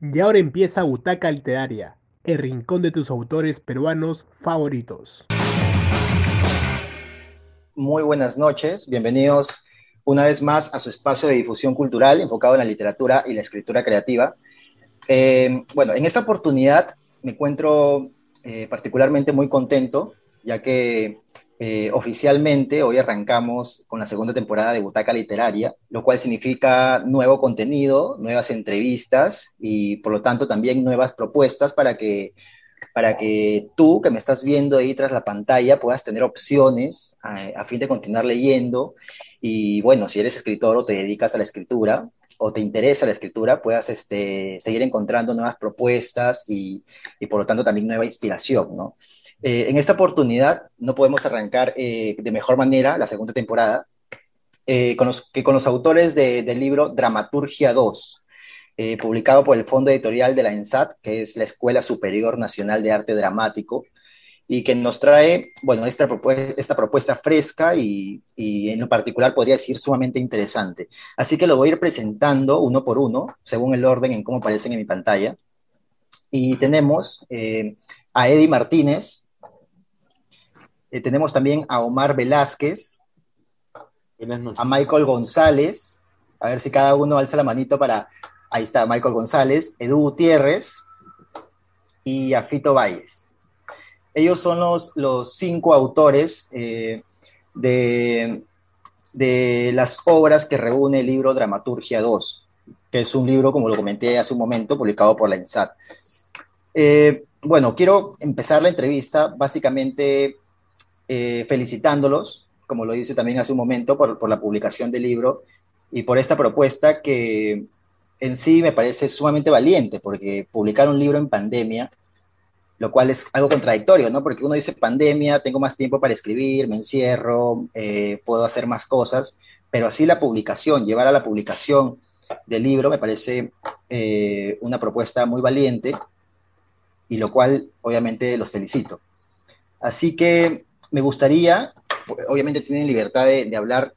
Y ahora empieza Butaca Literaria, el rincón de tus autores peruanos favoritos. Muy buenas noches, bienvenidos una vez más a su espacio de difusión cultural enfocado en la literatura y la escritura creativa. Eh, bueno, en esta oportunidad me encuentro eh, particularmente muy contento, ya que eh, oficialmente hoy arrancamos con la segunda temporada de Butaca Literaria, lo cual significa nuevo contenido, nuevas entrevistas y por lo tanto también nuevas propuestas para que, para que tú que me estás viendo ahí tras la pantalla puedas tener opciones a, fin de continuar leyendo y bueno, si eres escritor o te dedicas a la escritura o te interesa la escritura, puedas este, seguir encontrando nuevas propuestas y, y por lo tanto también nueva inspiración, ¿no? Eh, en esta oportunidad no podemos arrancar eh, de mejor manera la segunda temporada eh, con los, que con los autores del libro Dramaturgia 2, publicado por el Fondo Editorial de la ENSAT, que es la Escuela Superior Nacional de Arte Dramático, y que nos trae, bueno, esta, propuesta, esta propuesta fresca y, y, en lo particular podría decir sumamente interesante. Así que lo voy a ir presentando uno por uno, según el orden en cómo aparecen en mi pantalla. Y tenemos a Eddie Martínez, eh, tenemos también a Omar Velázquez, a Michael González, a ver si cada uno alza la manito para, ahí está Michael González, Edu Gutiérrez y a Fito Valles. Ellos son los, los cinco autores eh, de, de las obras que reúne el libro Dramaturgia 2, que es un libro, como lo comenté hace un momento, publicado por la INSAT. Eh, bueno, quiero empezar la entrevista básicamente eh, felicitándolos, como lo dice también hace un momento, por, la publicación del libro y por esta propuesta que en sí me parece sumamente valiente, porque publicar un libro en pandemia, lo cual es algo contradictorio, ¿no? Porque uno dice pandemia, tengo más tiempo para escribir, me encierro, eh, puedo hacer más cosas, pero así la publicación, llevar a la publicación del libro me parece eh, una propuesta muy valiente y lo cual obviamente los felicito. Así que me gustaría, obviamente tienen libertad de, hablar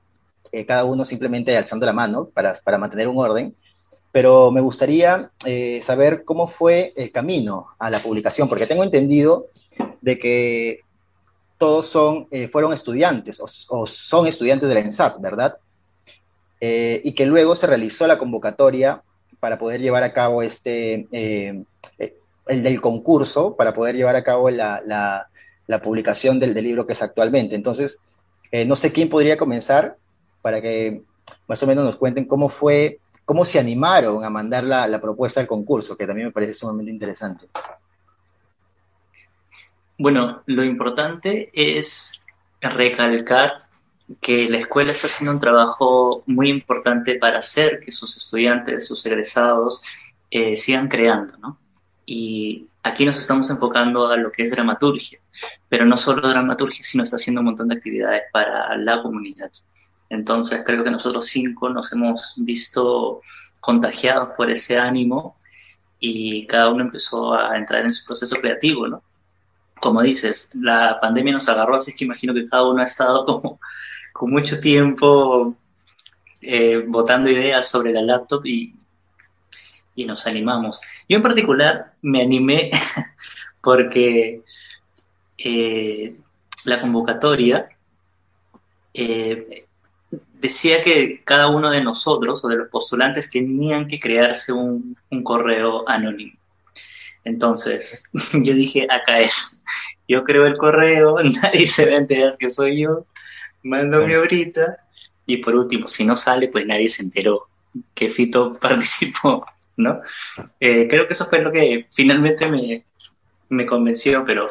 eh, cada uno simplemente alzando la mano para, mantener un orden, pero me gustaría eh, saber cómo fue el camino a la publicación, porque tengo entendido de que todos son, eh, fueron estudiantes o, son estudiantes de la ENSAT, ¿verdad? y que luego se realizó la convocatoria para poder llevar a cabo este, el del concurso, para poder llevar a cabo la, la publicación del, libro que es actualmente. Entonces, eh, no sé quién podría comenzar para que más o menos nos cuenten cómo fue, cómo se animaron a mandar la, propuesta al concurso, que también me parece sumamente interesante. Bueno, lo importante es recalcar que la escuela está haciendo un trabajo muy importante para hacer que sus estudiantes, sus egresados, eh, sigan creando, ¿no? Y aquí nos estamos enfocando a lo que es dramaturgia, pero no solo dramaturgia, sino está haciendo un montón de actividades para la comunidad. Entonces creo que nosotros cinco nos hemos visto contagiados por ese ánimo y cada uno empezó a entrar en su proceso creativo, ¿no? Como dices, la pandemia nos agarró, así que imagino que cada uno ha estado como con mucho tiempo eh, botando ideas sobre la laptop y, y nos animamos. Yo en particular me animé porque eh, la convocatoria eh, decía que cada uno de nosotros o de los postulantes tenían que crearse un, correo anónimo. Entonces yo dije, acá es, yo creo el correo, nadie se va a enterar que soy yo, mando mi obrita y por último, si no sale, pues nadie se enteró que Fito participó. ¿no? Eh, creo que eso fue lo que finalmente me, convenció, pero,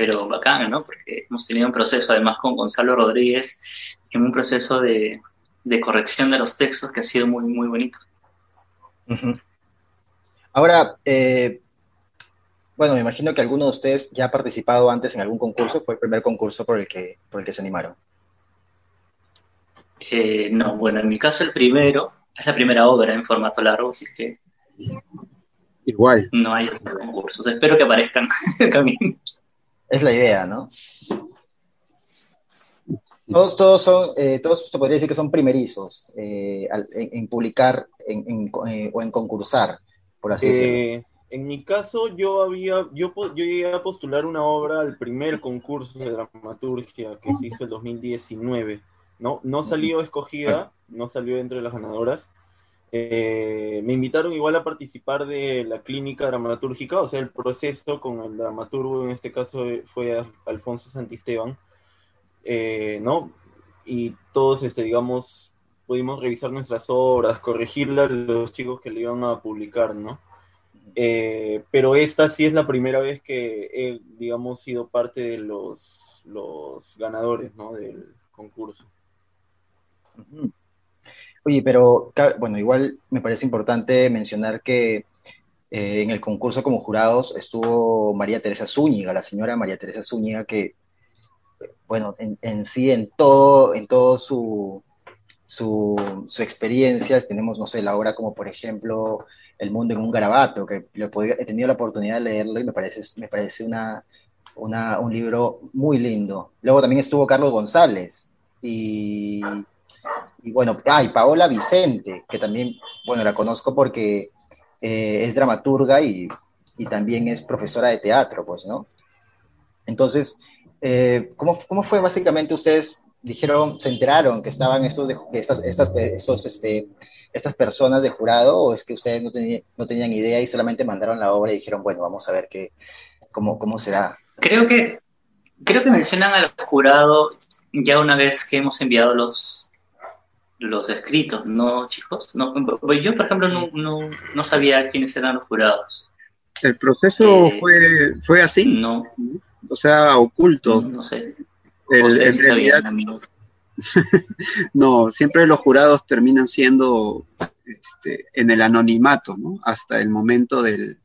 pero bacán, ¿no? Porque hemos tenido un proceso, además, con Gonzalo Rodríguez, en un proceso de, corrección de los textos que ha sido muy, muy bonito. Ahora, eh, bueno, me imagino que alguno de ustedes ya ha participado antes en algún concurso, fue el primer concurso por el que, por el que se animaron. Eh, no, bueno, en mi caso el primero, es la primera obra en formato largo, así que Igual. No hay concursos. Espero que aparezcan el camino. Es la idea, ¿no? Todos, todos son, eh, todos se podría decir que son primerizos eh, en, publicar eh, o en concursar. por así decirlo. Eh, en mi caso, yo había, yo, yo llegué a postular una obra al primer concurso de dramaturgia que se hizo el 2019. ¿no? No salió escogida, no salió entre las ganadoras. Eh, me invitaron igual a participar de la clínica dramatúrgica, o sea, el proceso con el dramaturgo, en este caso fue Alfonso Santisteban, eh, ¿no? Y todos, este, digamos, pudimos revisar nuestras obras, corregirlas los chicos que le iban a publicar, ¿no? Eh, pero esta sí es la primera vez que he, digamos, sido parte de los, los ganadores, ¿no? Del concurso. Oye, pero bueno, igual me parece importante mencionar que eh, en el concurso como jurados estuvo María Teresa Zúñiga, la señora María Teresa Zúñiga, que, bueno, en, sí, en todo, en todo su, su, experiencia, tenemos, no sé, la obra como por ejemplo El mundo en un garabato, que he tenido la oportunidad de leerlo y me parece, me parece una, un libro muy lindo. Luego también estuvo Carlos González y y bueno, ah, Paola Vicente, que también, bueno, la conozco porque eh, es dramaturga y, también es profesora de teatro, pues, ¿no? Entonces, eh, ¿cómo, fue básicamente ustedes dijeron, se enteraron que estaban estos, de, estas, estas, estos, este, estas personas de jurado o es que ustedes no, no tenían idea y solamente mandaron la obra y dijeron, bueno, vamos a ver qué, cómo, cómo será? Creo que, creo que mencionan al jurado ya una vez que hemos enviado los, los escritos, ¿no, chicos? No, pues yo, por ejemplo, no, no, sabía quiénes eran los jurados. ¿El proceso eh, fue, fue así? No. O sea, oculto. No, sé. no, siempre los jurados terminan siendo este, en el anonimato, ¿no? Hasta el momento del,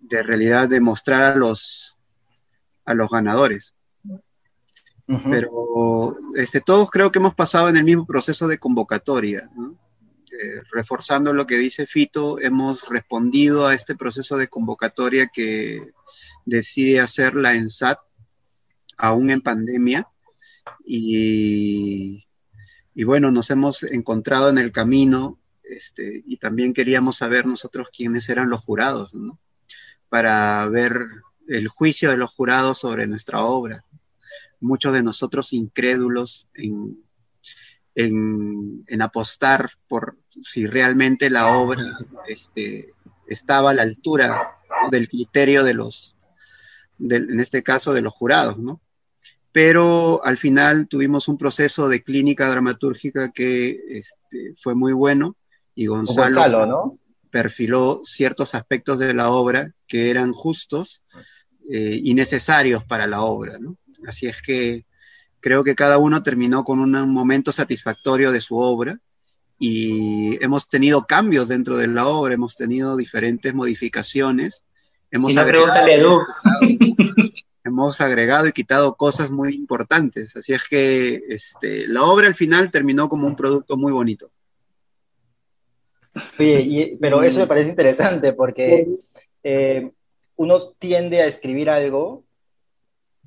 de realidad de mostrar a los, a los ganadores. Pero este, todos creo que hemos pasado en el mismo proceso de convocatoria. Eh, reforzando lo que dice Fito, hemos respondido a este proceso de convocatoria que decide hacer la ENSAT, aún en pandemia. Y, bueno, nos hemos encontrado en el camino este, y también queríamos saber nosotros quiénes eran los jurados, para ver el juicio de los jurados sobre nuestra obra muchos de nosotros incrédulos en, en, apostar por si realmente la obra este, estaba a la altura del criterio de los, en este caso, de los jurados, ¿no? Pero al final tuvimos un proceso de clínica dramatúrgica que este, fue muy bueno y Gonzalo, perfiló ciertos aspectos de la obra que eran justos eh, y necesarios para la obra, ¿no? Así es que creo que cada uno terminó con un momento satisfactorio de su obra y hemos tenido cambios dentro de la obra, hemos tenido diferentes modificaciones. Hemos, agregado, hemos agregado y quitado cosas muy importantes. Así es que este, la obra al final terminó como un producto muy bonito. Sí, pero eso me parece interesante porque eh, uno tiende a escribir algo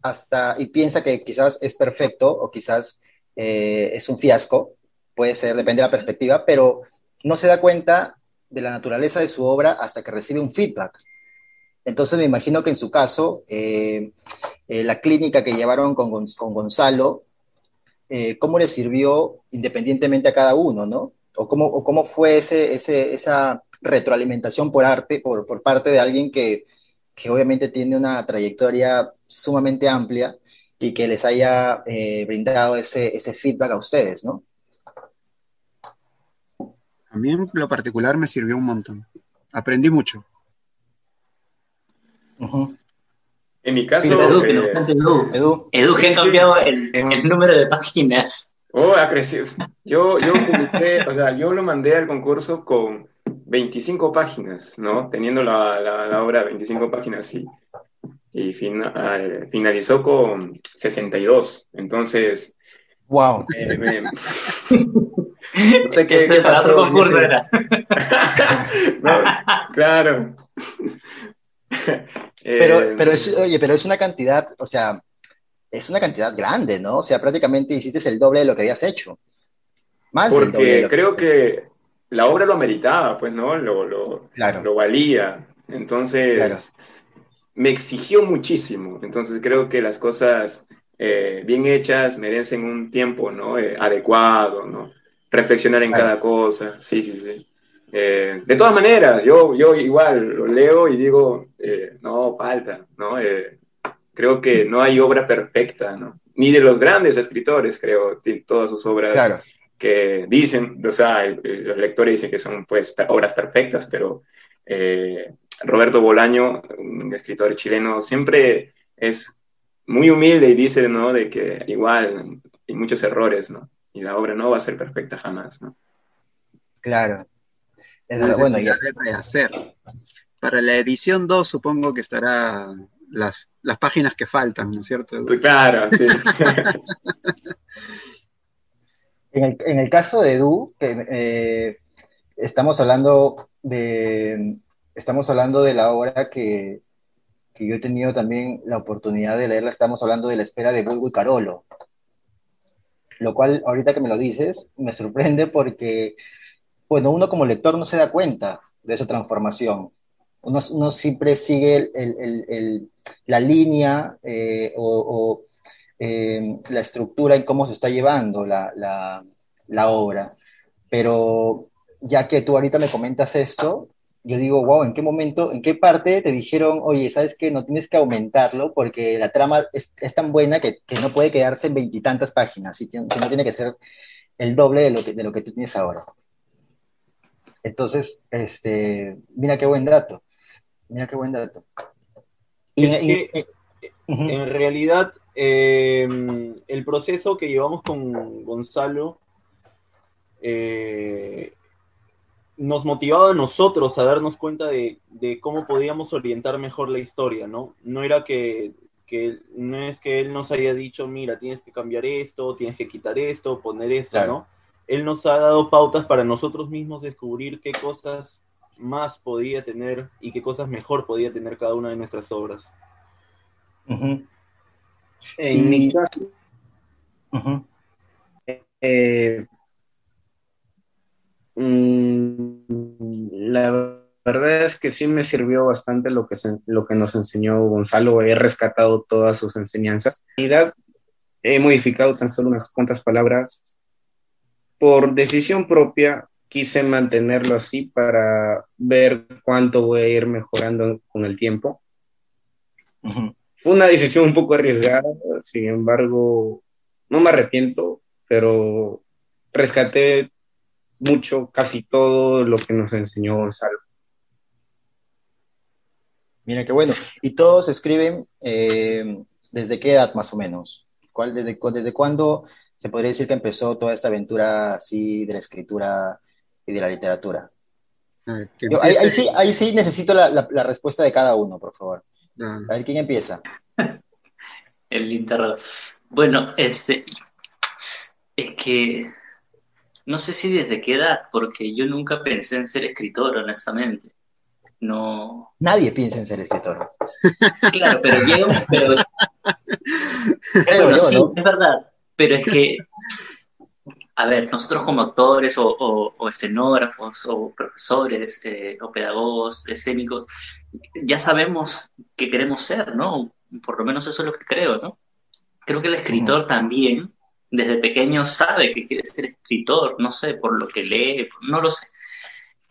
hasta y piensa que quizás es perfecto o quizás eh, es un fiasco, puede ser, depende de la perspectiva, pero no se da cuenta de la naturaleza de su obra hasta que recibe un feedback. Entonces me imagino que en su caso, eh, eh, la clínica que llevaron con, con Gonzalo, ¿cómo le sirvió independientemente a cada uno, no? O cómo, o cómo fue ese, esa retroalimentación por arte, por, por parte de alguien que, que obviamente tiene una trayectoria sumamente amplia y que les haya eh, brindado ese, ese feedback a ustedes, ¿no? A mí en lo particular me sirvió un montón. Aprendí mucho. En mi caso... Edu, que nos eh, Edu. Edu. que ha cambiado el, el, número de páginas. Oh, ha crecido. Yo, yo o sea, yo lo mandé al concurso con 25 páginas, ¿no? Teniendo la, la, obra 25 páginas y, y finalizó con 62. Entonces. ¡Wow! no sé qué, qué pasó. concurso era. claro. pero, eh, pero es, oye, pero es una cantidad, o sea, es una cantidad grande, ¿no? O sea, prácticamente hiciste el doble de lo que habías hecho. Más Porque creo que la obra lo meritaba, pues, ¿no? Lo, lo, lo valía. Entonces, me exigió muchísimo. Entonces, creo que las cosas eh, bien hechas merecen un tiempo, ¿no? Eh, adecuado, ¿no? Reflexionar en cada cosa. Sí, sí, sí. Eh, de todas maneras, yo, yo igual lo leo y digo, no, falta, ¿no? creo que no hay obra perfecta, ¿no? Ni de los grandes escritores, creo, todas sus obras claro que dicen, o sea, los lectores dicen que son pues obras perfectas, pero eh, Roberto Bolaño, un escritor chileno, siempre es muy humilde y dice, ¿no? De que igual hay muchos errores, ¿no? Y la obra no va a ser perfecta jamás, ¿no? Claro. Es bueno, ya. de rehacer. Para la edición 2 supongo que estará las, las páginas que faltan, ¿no es cierto? Claro, sí. En el, caso de que, eh, estamos hablando de estamos hablando de la obra que, yo he tenido también la oportunidad de leerla, estamos hablando de la espera de Bulbo y Carolo. Lo cual, ahorita que me lo dices, me sorprende porque, bueno, uno como lector no se da cuenta de esa transformación. Uno, siempre sigue la línea eh, o eh, la estructura y cómo se está llevando la, la, obra. Pero ya que tú ahorita me comentas esto, yo digo, wow, ¿en qué momento, en qué parte te dijeron, oye, sabes que no tienes que aumentarlo porque la trama es, es tan buena que, que, no puede quedarse en veintitantas páginas, sino tiene que ser el doble de lo que, de lo que tú tienes ahora? Entonces, este, mira qué buen dato, mira qué buen dato. Y, en realidad Em, el proceso que llevamos con Gonzalo eh, nos motivaba a nosotros a darnos cuenta de, cómo podíamos orientar mejor la historia, ¿no? No era que, no es que él nos haya dicho, mira, tienes que cambiar esto, tienes que quitar esto, poner esto, ¿no? Él nos ha dado pautas para nosotros mismos descubrir qué cosas más podía tener y qué cosas mejor podía tener cada una de nuestras obras. En mi caso, eh, mm, la verdad es que sí me sirvió bastante lo que, lo que nos enseñó Gonzalo. He rescatado todas sus enseñanzas. He modificado tan solo unas cuantas palabras. Por decisión propia, quise mantenerlo así para ver cuánto voy a ir mejorando con el tiempo. Fue una decisión un poco arriesgada, sin embargo, no me arrepiento, pero rescaté mucho, casi todo lo que nos enseñó Gonzalo. Mira qué bueno. ¿Y todos escriben eh, desde qué edad más o menos? ¿Cuál, desde, ¿Desde cuándo se podría decir que empezó toda esta aventura así de la escritura y de la literatura? Ah, ahí, sí, ahí sí necesito la respuesta de cada uno, por favor. A ver quién empieza. El interrogador. Bueno, este. Es que. No sé si desde qué edad, porque yo nunca pensé en ser escritor, honestamente. No. Nadie piensa en ser escritor. Claro, pero yo. Pero... bueno, sí, es verdad. Pero es que a ver, nosotros como actores o, escenógrafos o profesores eh, o pedagogos escénicos, ya sabemos qué queremos ser, ¿no? Por lo menos eso es lo que creo, ¿no? Creo que el escritor también, desde pequeño, sabe que quiere ser escritor, no sé, por lo que lee, no lo sé.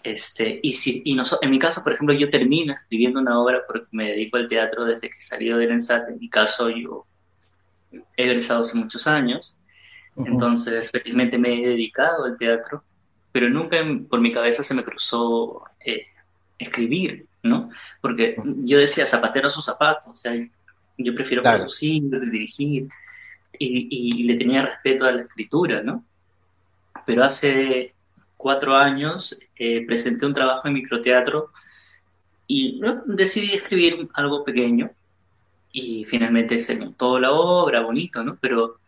Este, y si, y en mi caso, por ejemplo, yo termino escribiendo una obra porque me dedico al teatro desde que salí del ENSAT. En mi caso, yo he egresado hace muchos años. Entonces, felizmente me he dedicado al teatro, pero nunca por mi cabeza se me cruzó eh, escribir. ¿No? Porque yo decía, zapatero a sus zapatos, o sea, yo prefiero producir, dirigir, y, le tenía respeto a la escritura, ¿no? Pero hace cuatro años eh, presenté un trabajo en microteatro y decidí escribir algo pequeño y finalmente se montó la obra, bonito, ¿no? Pero,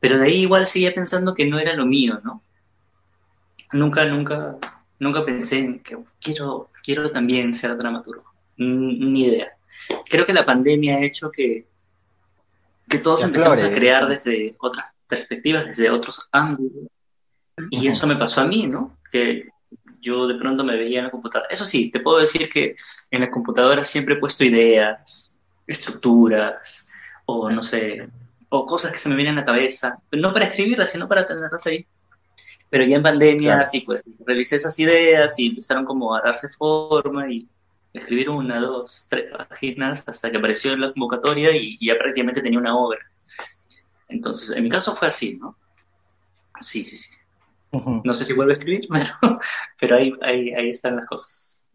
pero de ahí igual seguía pensando que no era lo mío, ¿no? Nunca, nunca, nunca pensé en que quiero quiero también ser dramaturgo. Ni idea. Creo que la pandemia ha hecho que, que todos empezamos a crear desde otras perspectivas, desde otros ángulos. Y eso me pasó a mí, ¿no? Que yo de pronto me veía en la computadora. Eso sí, te puedo decir que en la computadora siempre he puesto ideas, estructuras, o no sé, o cosas que se me vienen a la cabeza, no para escribirlas, sino para tenerlas ahí. Pero ya en pandemia, sí, pues revisé esas ideas y empezaron como a darse forma y escribir una, dos, tres páginas hasta que apareció en la convocatoria y, ya prácticamente tenía una obra. Entonces, en mi caso fue así, ¿no? Sí, sí, sí. No sé si vuelvo a escribir, pero, pero ahí, ahí, ahí están las cosas.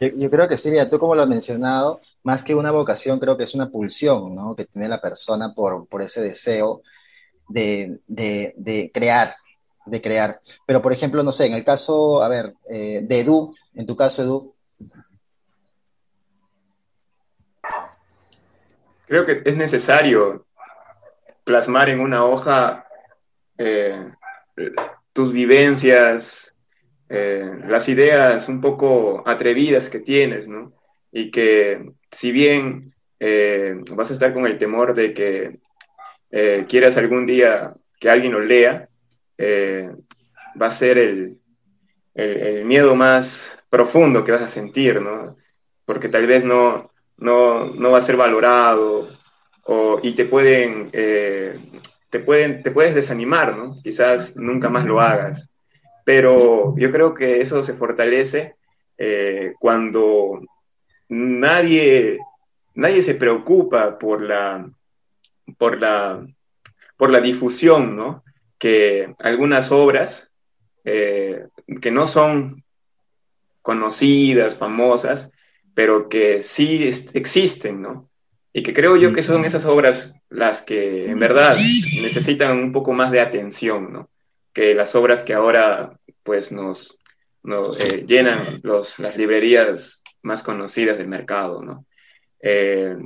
Yo, creo que sí, mira, tú como lo has mencionado, más que una vocación, creo que es una pulsión, ¿no? Que tiene la persona por, por ese deseo de, de, de, crear, de crear. Pero, por ejemplo, no sé, en el caso, a ver, eh, de Edu, en tu caso, Edu. Creo que es necesario plasmar en una hoja eh, tus vivencias, eh, las ideas un poco atrevidas que tienes, ¿no? Y que si bien vas a estar con el temor de que quieras algún día que alguien lo lea, eh, va a ser el, el, miedo más profundo que vas a sentir, ¿no? Porque tal vez no, no, no va a ser valorado o, y te pueden, eh, te pueden, te puedes desanimar, ¿no? Quizás nunca más lo hagas. Pero yo creo que eso se fortalece eh, cuando nadie, nadie se preocupa por la, por la, por la difusión, ¿no? que algunas obras eh, que no son conocidas, famosas, pero que sí existen, ¿no? Y que creo yo que son esas obras las que en verdad necesitan un poco más de atención, ¿no? Que las obras que ahora pues nos, eh, llenan los, las librerías más conocidas del mercado, ¿no? Eh,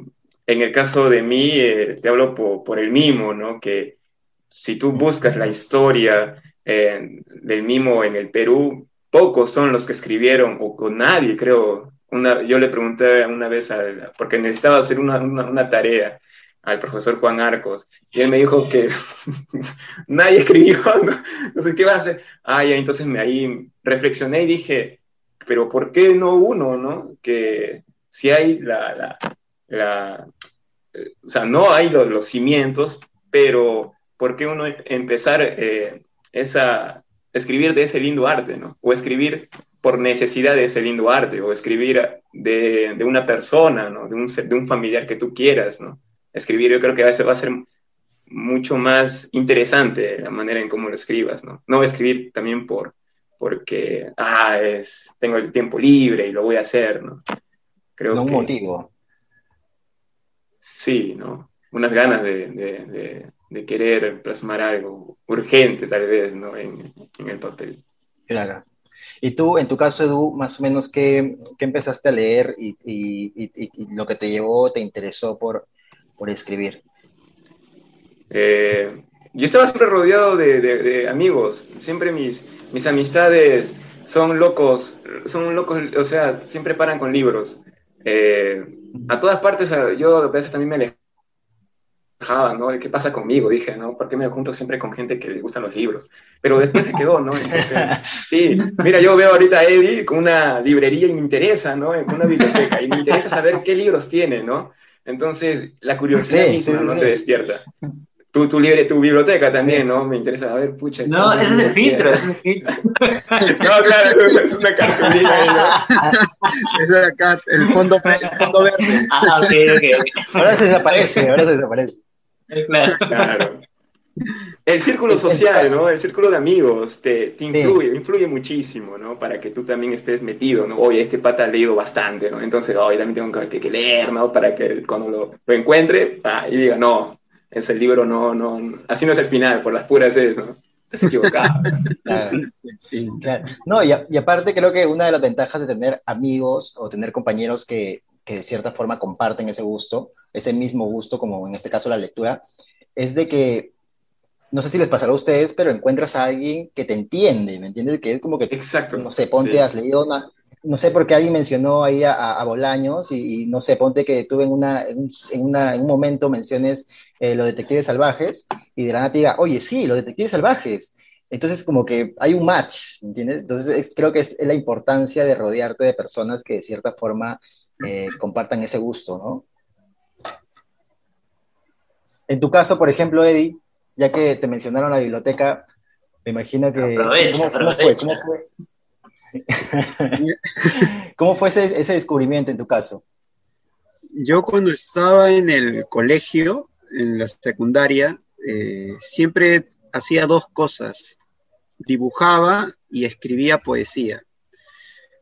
en el caso de mí, te hablo por, el mimo, ¿no? Que si tú buscas la historia eh, del mimo en el Perú, pocos son los que escribieron, o con nadie, creo. Yo le pregunté una vez, porque necesitaba hacer una, tarea al profesor Juan Arcos, y él me dijo que nadie escribió, no, sé qué va a hacer. Ah, ya, entonces me ahí reflexioné y dije, pero ¿por qué no uno, no? Que si hay la, la eh, o sea, no hay los, los cimientos, pero ¿por qué uno empezar eh, esa, escribir de ese lindo arte, ¿no? O escribir por necesidad de ese lindo arte, o escribir de, de una persona, ¿no? De un, de un, familiar que tú quieras, ¿no? Escribir yo creo que a veces va a ser mucho más interesante la manera en cómo lo escribas, ¿no? No escribir también por, porque, ah, es, tengo el tiempo libre y lo voy a hacer, ¿no? Creo no un motivo. Sí, ¿no? Unas ganas de de querer plasmar algo urgente tal vez, ¿no? En, el papel. Claro. Y tú, en tu caso, Edu, más o menos, ¿qué, qué empezaste a leer y, y, lo que te llevó, te interesó por, por escribir? Eh, yo estaba siempre rodeado de, de, amigos, siempre mis, mis amistades son locos, son locos, o sea, siempre paran con libros. Eh, a todas partes, yo a veces también me alejé ¿no? ¿Qué pasa conmigo? Dije, ¿no? ¿Por qué me junto siempre con gente que le gustan los libros? Pero después se quedó, ¿no? Entonces, sí, mira, yo veo ahorita a Eddie con una librería y me interesa, ¿no? Con una biblioteca y me interesa saber qué libros tiene, ¿no? Entonces, la curiosidad misma, ¿no? Te despierta. Tu, tu, libre, tu biblioteca también, ¿no? Me interesa, a ver, pucha. No, ese es el filtro, ese es el filtro. no, claro, es una cartulina. es acá, el fondo, el fondo verde. Ah, ok, ok. Ahora se desaparece, ahora se desaparece. Claro. El círculo social, ¿no? El círculo de amigos te, te influye, influye muchísimo, ¿no? Para que tú también estés metido, ¿no? Oye, este pata ha leído bastante, ¿no? Entonces, hoy también tengo que, leer, ¿no? Para que cuando lo, lo encuentre y diga, no, ese libro no, no, así no es el final, por las puras es, ¿no? Estás equivocado. claro. No, y, y, aparte creo que una de las ventajas de tener amigos o tener compañeros que, que de cierta forma comparten ese gusto, ese mismo gusto, como en este caso la lectura, es de que, no sé si les pasará a ustedes, pero encuentras a alguien que te entiende, ¿me entiendes? Que es como que, Exacto. no sé, ponte, has leído una, no sé por qué alguien mencionó ahí a, Bolaños y, no sé, ponte que tú en, una, en, un momento menciones eh, los detectives salvajes y de la nada te diga, oye, sí, los detectives salvajes. Entonces, como que hay un match, ¿entiendes? Entonces, creo que es, la importancia de rodearte de personas que de cierta forma eh, compartan ese gusto, ¿no? En tu caso, por ejemplo, Eddie, ya que te mencionaron la biblioteca, me imagino que... Aprovecha, ¿cómo, fue? ¿Cómo fue? ¿Cómo fue ese, descubrimiento en tu caso? Yo cuando estaba en el colegio, en la secundaria, eh, siempre hacía dos cosas. Dibujaba y escribía poesía.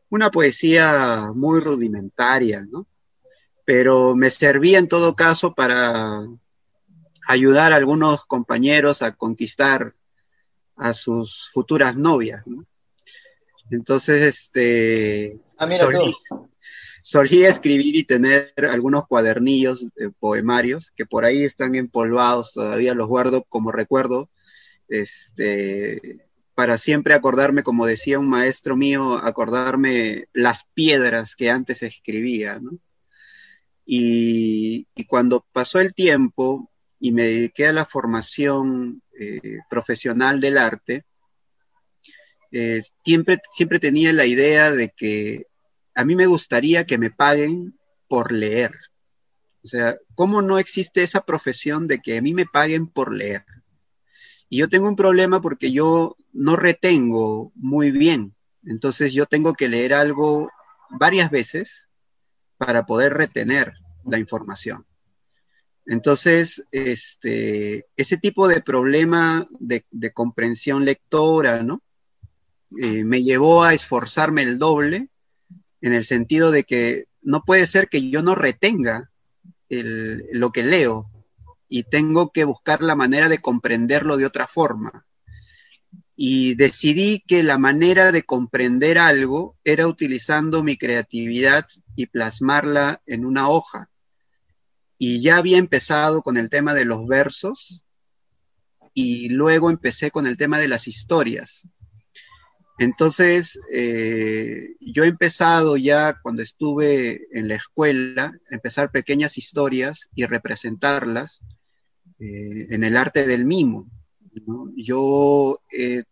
Una poesía muy rudimentaria, ¿no? Pero me servía en todo caso para ayudar a algunos compañeros a conquistar a sus futuras novias, ¿no? Entonces, este, ah, solía, escribir y tener algunos cuadernillos poemarios que por ahí están empolvados, todavía los guardo como recuerdo, este, para siempre acordarme, como decía un maestro mío, acordarme las piedras que antes escribía, ¿no? Y, cuando pasó el tiempo y me dediqué a la formación eh, profesional del arte, eh, siempre, siempre tenía la idea de que a mí me gustaría que me paguen por leer. O sea, ¿cómo no existe esa profesión de que a mí me paguen por leer? Y yo tengo un problema porque yo no retengo muy bien. Entonces yo tengo que leer algo varias veces para poder retener la información. Entonces, este, ese tipo de problema de, de comprensión lectora, ¿no? Eh, me llevó a esforzarme el doble en el sentido de que no puede ser que yo no retenga lo que leo y tengo que buscar la manera de comprenderlo de otra forma. Y decidí que la manera de comprender algo era utilizando mi creatividad y plasmarla en una hoja. Y ya había empezado con el tema de los versos y luego empecé con el tema de las historias. Entonces, eh, yo he empezado ya cuando estuve en la escuela, empezar pequeñas historias y representarlas eh, en el arte del mimo. Yo eh,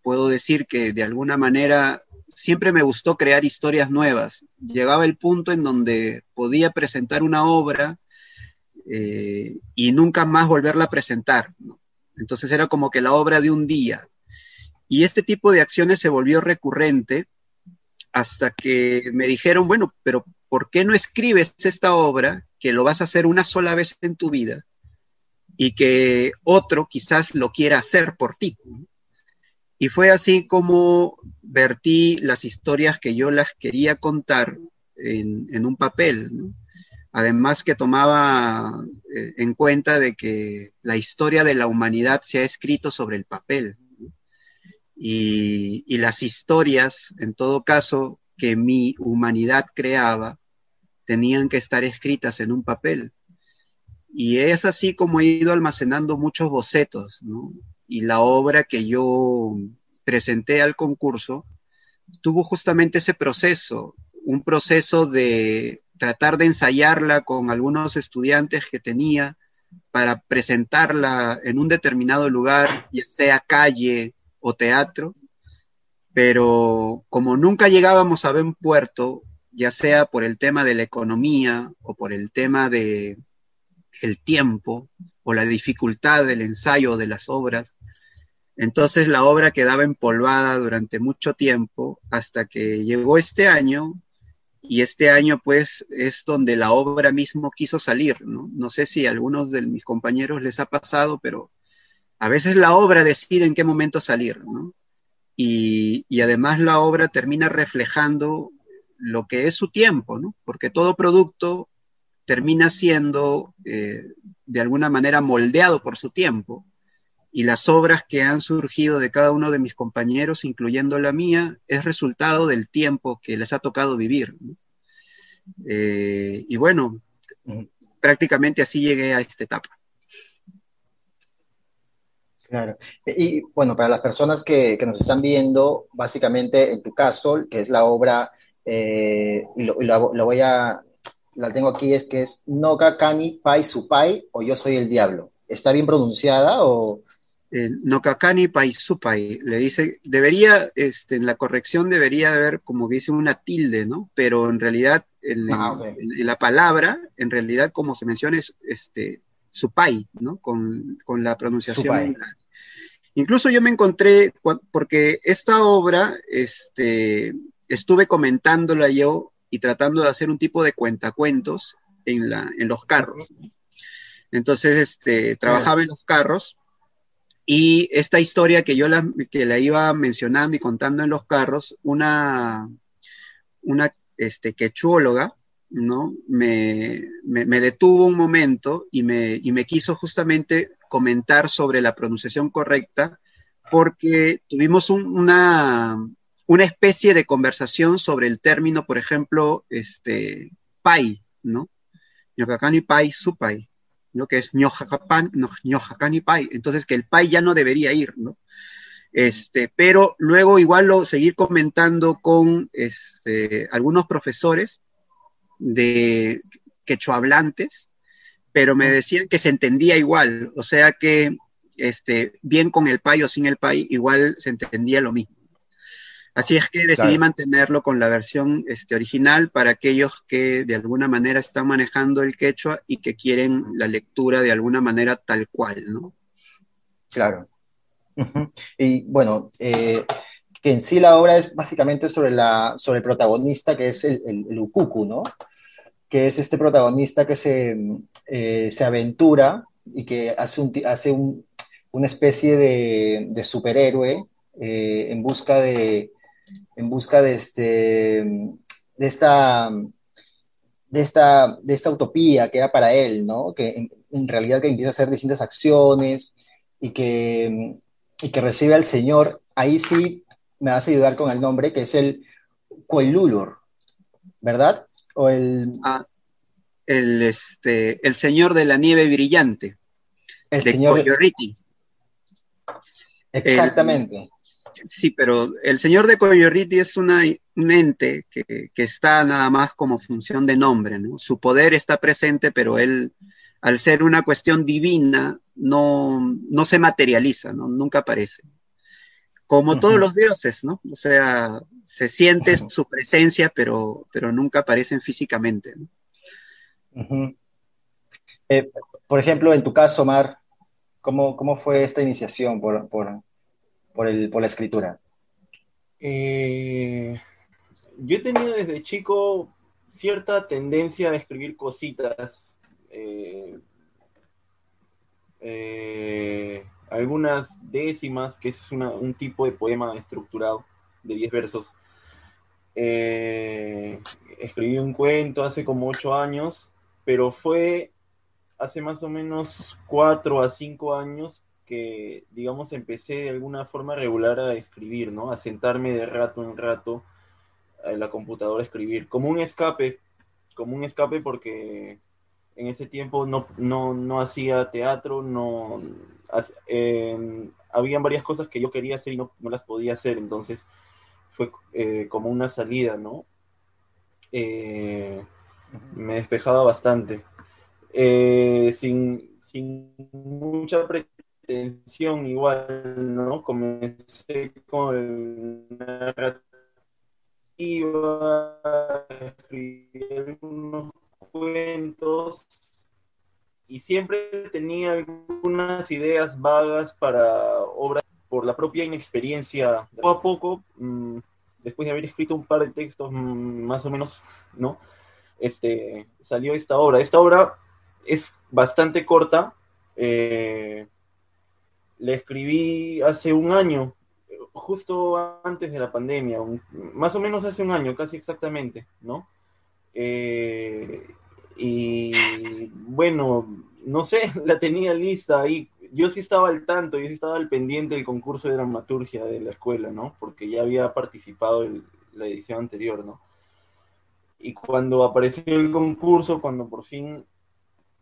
puedo decir que de alguna manera siempre me gustó crear historias nuevas. Llegaba el punto en donde podía presentar una obra y nunca más volverla a presentar. Entonces era como que la obra de un día, y este tipo de acciones se volvió recurrente hasta que me dijeron, bueno, pero ¿por qué no escribes esta obra que lo vas a hacer una sola vez en tu vida y que otro quizás lo quiera hacer por ti? Y fue así como vertí las historias que yo las quería contar en, un papel. Además que tomaba eh, en cuenta de que la historia de la humanidad se ha escrito sobre el papel y, las historias, en todo caso, que mi humanidad creaba, tenían que estar escritas en un papel. Y es así como he ido almacenando muchos bocetos, ¿no? Y la obra que yo presenté al concurso tuvo justamente ese proceso, un proceso de tratar de ensayarla con algunos estudiantes que tenía para presentarla en un determinado lugar, ya sea calle, o teatro, pero como nunca llegábamos a buen puerto, ya sea por el tema de la economía o por el tema de el tiempo o la dificultad del ensayo de las obras, entonces la obra quedaba empolvada durante mucho tiempo hasta que llegó este año y este año pues es donde la obra mismo quiso salir, ¿no? No sé si a algunos de mis compañeros les ha pasado, pero a veces la obra decide en qué momento salir, ¿no? Y, además la obra termina reflejando lo que es su tiempo, ¿no? Porque todo producto termina siendo eh, de alguna manera moldeado por su tiempo. Y las obras que han surgido de cada uno de mis compañeros, incluyendo la mía, es resultado del tiempo que les ha tocado vivir. Eh, y bueno, prácticamente así llegué a esta etapa. Claro. Y bueno, para las personas que, nos están viendo, básicamente en tu caso, que es la obra eh, y, lo, voy a, la tengo aquí, es que es Noka Kani Pai Supai o Yo Soy el Diablo. ¿Está bien pronunciada o...? Eh, Nokakani Pai Supai, le dice, debería, este, en la corrección debería haber como que dice una tilde, ¿no? Pero en realidad, en, ah, la palabra, en realidad, como se menciona, es este, Supai, ¿no? Con, la pronunciación. Incluso yo me encontré, porque esta obra, este, estuve comentándola yo y tratando de hacer un tipo de cuentacuentos en, en los carros. Entonces, este, trabajaba en los carros y esta historia que yo la, que la iba mencionando y contando en los carros, una, una este, ¿no? Me, me, detuvo un momento y me, y me quiso justamente comentar sobre la pronunciación correcta, porque tuvimos una, una especie de conversación sobre el término, por ejemplo, este, pai, ¿no? Ñocacani pai, su pai, ¿no? Que es ñojacani pai. Entonces, que el pai ya no debería ir, ¿no? Este, pero luego igual lo seguir comentando con este, algunos profesores de quechohablantes, pero me decían que se entendía igual, o sea que este, bien con el pai o sin el pai, igual se entendía lo mismo. Así es que decidí mantenerlo con la versión este, original para aquellos que de alguna manera están manejando el quechua y que quieren la lectura de alguna manera tal cual, ¿no? Claro. Y bueno, eh, que en sí la obra es básicamente sobre, la, sobre el protagonista que es el, el, Ukuku, ¿no? Que es este protagonista que se, eh, se aventura y que hace, hace un, una especie de, de superhéroe eh, en busca de, en busca de, este, de, esta, de, esta, de esta utopía que era para él, ¿no? Que en, realidad que empieza a hacer distintas acciones y que, y que recibe al Señor, ahí sí me vas a ayudar con el nombre, que es el Coelulor, ¿verdad? O el... Ah, el, este, el Señor de la Nieve Brillante, el de señor... Exactamente. Sí, pero el señor de Coyorriti es una, un ente que, está nada más como función de nombre, ¿no? Su poder está presente, pero él, al ser una cuestión divina, no, no se materializa, ¿no? Nunca aparece. Como todos los dioses, ¿no? O sea, se siente su presencia, pero, pero nunca aparecen físicamente. Eh, por ejemplo, en tu caso, Mar, ¿cómo, cómo fue esta iniciación por, por por, el, por la escritura? Eh, yo he tenido desde chico cierta tendencia a escribir cositas, eh, eh, algunas décimas, que es un tipo de poema estructurado de 10 versos. escribí un cuento hace como 8 años, pero fue hace más o menos 4 a 5 años que, digamos, empecé de alguna forma regular a escribir, ¿no? A sentarme de rato en rato en la computadora a escribir, como un escape, como un escape porque en ese tiempo no, no, hacía teatro, no... habían varias cosas que yo quería hacer y no, las podía hacer, entonces fue eh, como una salida, ¿no? Eh, me despejaba bastante. Eh, sin, sin mucha intención igual, ¿no? Comencé con narrativa, escribí algunos cuentos y siempre tenía algunas ideas vagas para obras por la propia inexperiencia. Poco a poco, mm, después de haber escrito un par de textos mm, más o menos, ¿no? Este, salió esta obra. Esta obra es bastante corta, eh, le escribí hace un año, justo antes de la pandemia, más o menos hace un año, casi exactamente, ¿no? Eh, y bueno, no sé, la tenía lista ahí. Yo sí estaba al tanto, yo sí estaba al pendiente del concurso de dramaturgia de la escuela, ¿no? Porque ya había participado en la edición anterior, ¿no? Y cuando apareció el concurso, cuando por fin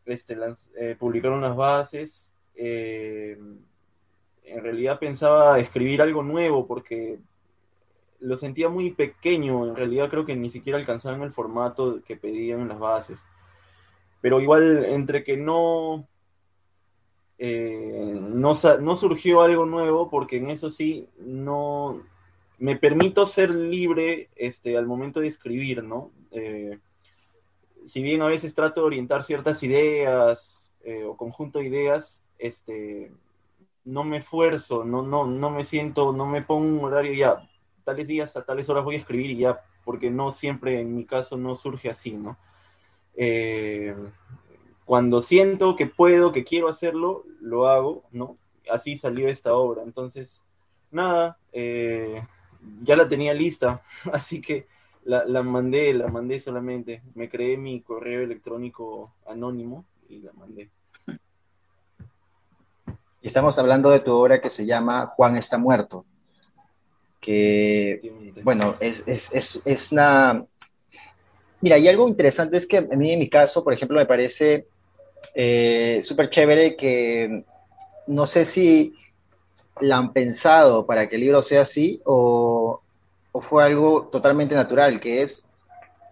este, eh, publicaron las bases, eh, en realidad pensaba escribir algo nuevo porque lo sentía muy pequeño, en realidad creo que ni siquiera alcanzaban el formato que pedían las bases. Pero igual, entre que no, eh, no, no, surgió algo nuevo, porque en eso sí, no me permito ser libre este, al momento de escribir, ¿no? Eh, si bien a veces trato de orientar ciertas ideas eh, o conjunto de ideas, este, no me esfuerzo, no, no, no me siento, no me pongo un horario ya, tales días a tales horas voy a escribir y ya, porque no siempre en mi caso no surge así, ¿no? Eh, cuando siento que puedo, que quiero hacerlo, lo hago, ¿no? Así salió esta obra. Entonces, nada, eh, ya la tenía lista, así que la, la, mandé, la mandé solamente. Me creé mi correo electrónico anónimo y la mandé. Estamos hablando de tu obra que se llama Juan está muerto, que, bueno, es, es, es, es una... Mira, y algo interesante es que a mí en mi caso, por ejemplo, me parece eh, súper chévere que no sé si la han pensado para que el libro sea así o, fue algo totalmente natural, que es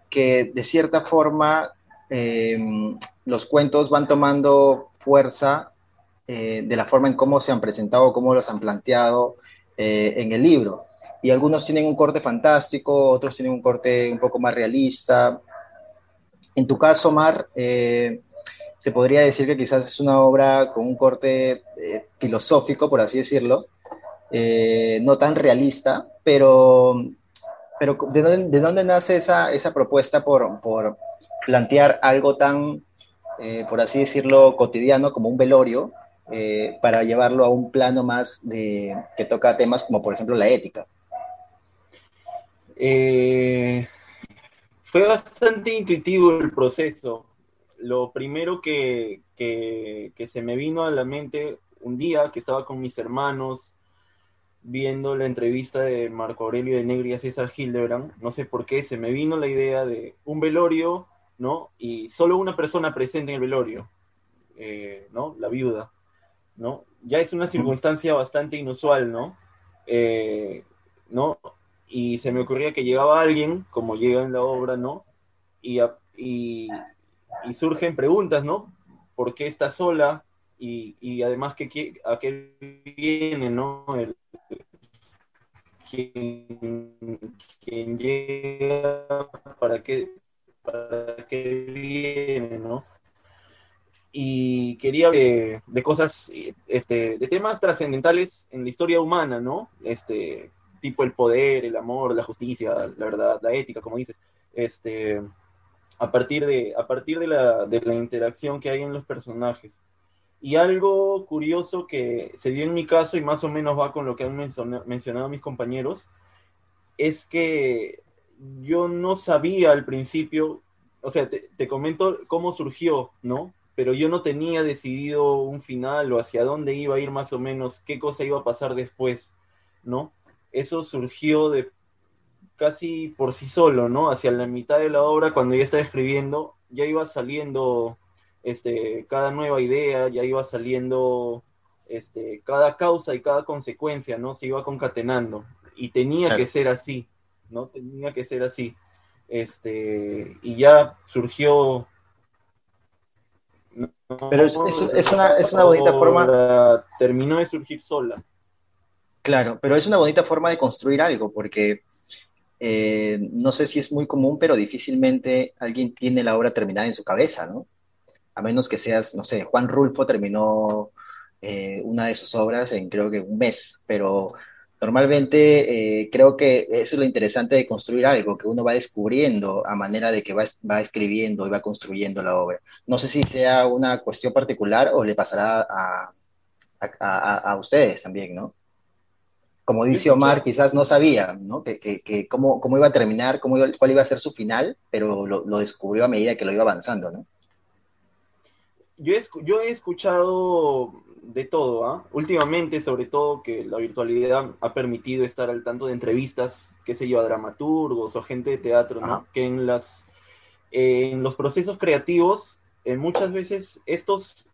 que de cierta forma eh, los cuentos van tomando fuerza eh, de la forma en cómo se han presentado, cómo los han planteado eh, en el libro. Y algunos tienen un corte fantástico, otros tienen un corte un poco más realista. En tu caso, Mar, eh, se podría decir que quizás es una obra con un corte filosófico, por así decirlo, no tan realista, pero, pero ¿de, dónde, de dónde nace esa, esa propuesta por, por plantear algo tan, por así decirlo, cotidiano como un velorio, eh, para llevarlo a un plano más de, que toca temas como por ejemplo la ética? Eh, fue bastante intuitivo el proceso. Lo primero que, que, se me vino a la mente un día que estaba con mis hermanos viendo la entrevista de Marco Aurelio de Negri a César Hildebrand, no sé por qué, se me vino la idea de un velorio, ¿no? Y solo una persona presente en el velorio, eh, ¿no? La viuda. ¿no? Ya es una circunstancia bastante inusual, ¿no? Eh, ¿no? Y se me ocurría que llegaba alguien, como llega en la obra, ¿no? Y, y, surgen preguntas, ¿no? ¿Por qué está sola? Y, además, ¿qué, ¿a qué viene, no? El, quien, llega, ¿para qué, para qué viene, no? y quería de, de cosas, este, de temas trascendentales en la historia humana, ¿no? Este, tipo el poder, el amor, la justicia, la verdad, la ética, como dices, este, a partir de, a partir de la, de la interacción que hay en los personajes. Y algo curioso que se dio en mi caso y más o menos va con lo que han mencionado mis compañeros, es que yo no sabía al principio, o sea, te, te comento cómo surgió, ¿no? pero yo no tenía decidido un final o hacia dónde iba a ir más o menos, qué cosa iba a pasar después, ¿no? Eso surgió de casi por sí solo, ¿no? Hacia la mitad de la obra, cuando ya estaba escribiendo, ya iba saliendo este, cada nueva idea, ya iba saliendo este, cada causa y cada consecuencia, ¿no? Se iba concatenando. Y tenía que ser así, ¿no? Tenía que ser así. Este, y ya surgió pero es, es, una, es una bonita forma. Terminó de surgir sola. Claro, pero es una bonita forma de construir algo, porque eh, no sé si es muy común, pero difícilmente alguien tiene la obra terminada en su cabeza, ¿no? A menos que seas, no sé, Juan Rulfo terminó eh, una de sus obras en creo que un mes, pero Normalmente eh, creo que eso es lo interesante de construir algo, que uno va descubriendo a manera de que va, escribiendo y va construyendo la obra. No sé si sea una cuestión particular o le pasará a, a, a, ustedes también, ¿no? Como dice Omar, quizás no sabía, ¿no? Que, que, que cómo, cómo, iba a terminar, cómo iba, cuál iba a ser su final, pero lo, lo, descubrió a medida que lo iba avanzando, ¿no? Yo he, yo he escuchado de todo, ¿ah? Últimamente, sobre todo, que la virtualidad ha permitido estar al tanto de entrevistas, qué sé yo, a dramaturgos o gente de teatro, ¿no? Que en, las, en los procesos creativos, eh, muchas veces estos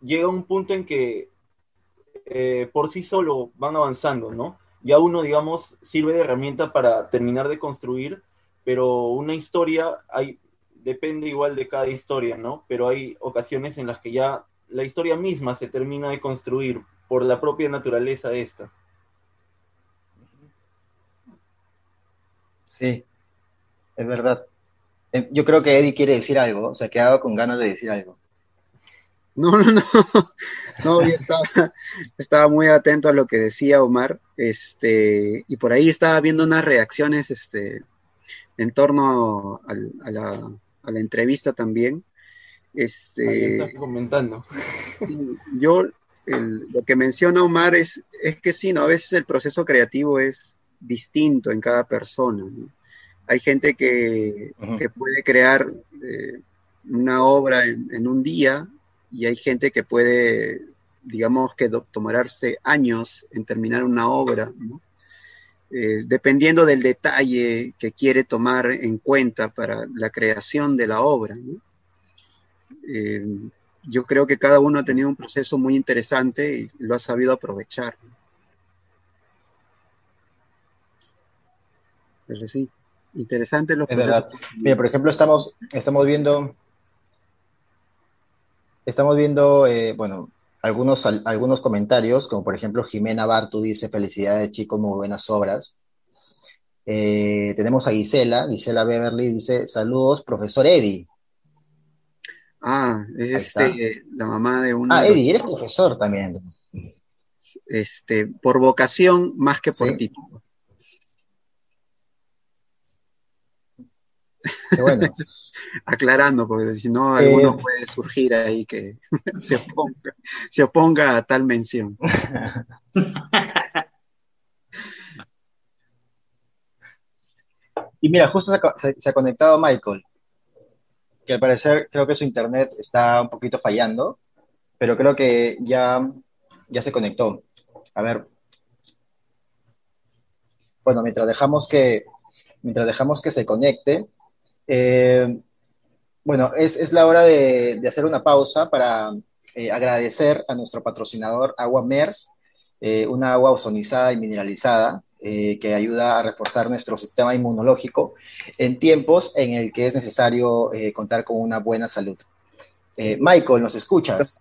llega a un punto en que eh, por sí solo van avanzando, ¿no? ya uno, digamos, sirve de herramienta para terminar de construir, pero una historia depende igual de cada historia, ¿no? Pero hay ocasiones en las que ya la historia misma se termina de construir por la propia naturaleza de esta. Sí, es verdad. Eh, yo creo que Eddie quiere decir algo, se ha quedado con ganas de decir algo. No, no, no, no, yo estaba, estaba, muy atento a lo que decía Omar, este, y por ahí estaba viendo unas reacciones, este, en torno a, la, a, la, entrevista también. Este, comentando. yo, lo que menciona Omar es, es que sí, ¿no? a veces el proceso creativo es distinto en cada persona. Hay gente que, que puede crear eh, una obra en, en, un día y hay gente que puede, digamos que tomarse años en terminar una obra, eh, dependiendo del detalle que quiere tomar en cuenta para la creación de la obra. Eh, yo creo que cada uno ha tenido un proceso muy interesante y lo ha sabido aprovechar. Sí, interesante lo que... Mira, por ejemplo, estamos, estamos viendo estamos viendo, eh, bueno, algunos, algunos comentarios, como por ejemplo Jimena Bartu dice, felicidades chicos, muy buenas obras. Eh, tenemos a Gisela, Gisela Beverly dice, saludos, profesor Eddie. Ah, es este, la mamá de un... Ah, Eddie, eres profesor también. Este, por vocación más que por título. Bueno. Aclarando, porque si no, alguno eh. puede surgir ahí que se oponga, a tal mención. Y mira, justo se, ha conectado Michael, que al parecer creo que su internet está un poquito fallando, pero creo que ya, ya se conectó. A ver. Bueno, mientras dejamos que, mientras dejamos que se conecte, eh, bueno, es, la hora de, hacer una pausa para eh, agradecer a nuestro patrocinador Agua MERS, eh, una agua ozonizada y mineralizada que ayuda a reforzar nuestro sistema inmunológico en tiempos en el que es necesario contar con una buena salud. Michael, ¿nos escuchas?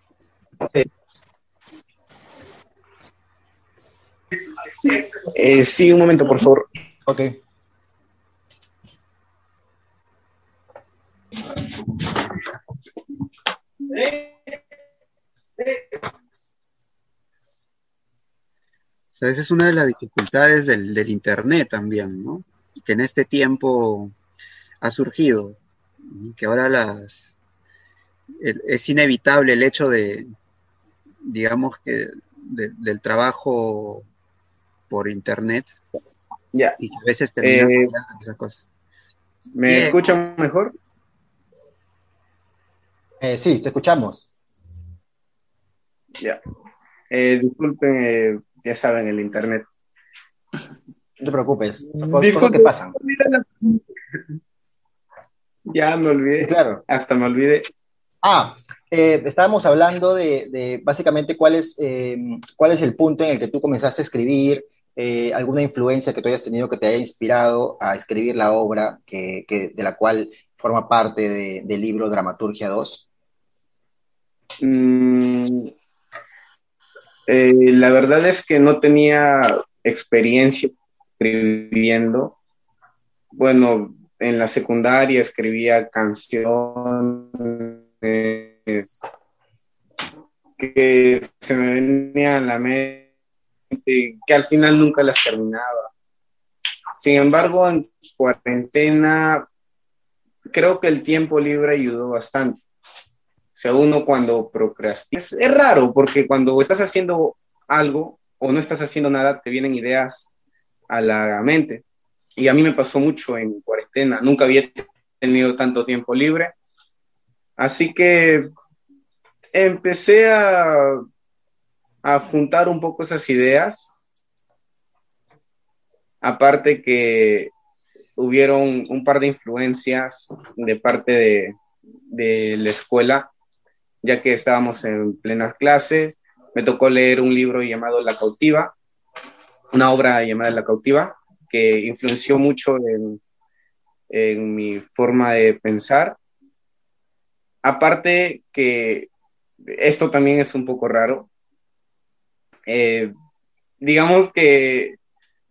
sí, un momento, por favor. Ok. Esa es una de las dificultades del, Internet también, ¿no? Que en este tiempo ha surgido, que ahora las es inevitable el hecho de, digamos que, del trabajo por Internet. Ya. Y que a veces termina eh, esas cosas. ¿Me escuchan mejor? Eh, sí, te escuchamos. Ya. Eh, disculpen, eh, ya saben, el internet. No te preocupes, cosas que pasan. Ya me olvidé. claro. Hasta me olvidé. Ah, estábamos hablando de, básicamente cuál es, cuál es el punto en el que tú comenzaste a escribir, alguna influencia que tú hayas tenido que te haya inspirado a escribir la obra que, de la cual forma parte del libro Dramaturgia 2. Mm, eh, la verdad es que no tenía experiencia escribiendo. Bueno, en la secundaria escribía canciones que se me venían a la mente que al final nunca las terminaba. Sin embargo, en cuarentena creo que el tiempo libre ayudó bastante sea, uno cuando procrastina, es, raro porque cuando estás haciendo algo o no estás haciendo nada, te vienen ideas a la mente. Y a mí me pasó mucho en cuarentena, nunca había tenido tanto tiempo libre. Así que empecé a, a juntar un poco esas ideas. Aparte que hubieron un par de influencias de parte de, de la escuela ya que estábamos en plenas clases. Me tocó leer un libro llamado La cautiva una obra llamada La cautiva, que influenció mucho en, en mi forma de pensar. Aparte que esto también es un poco raro. Eh, digamos que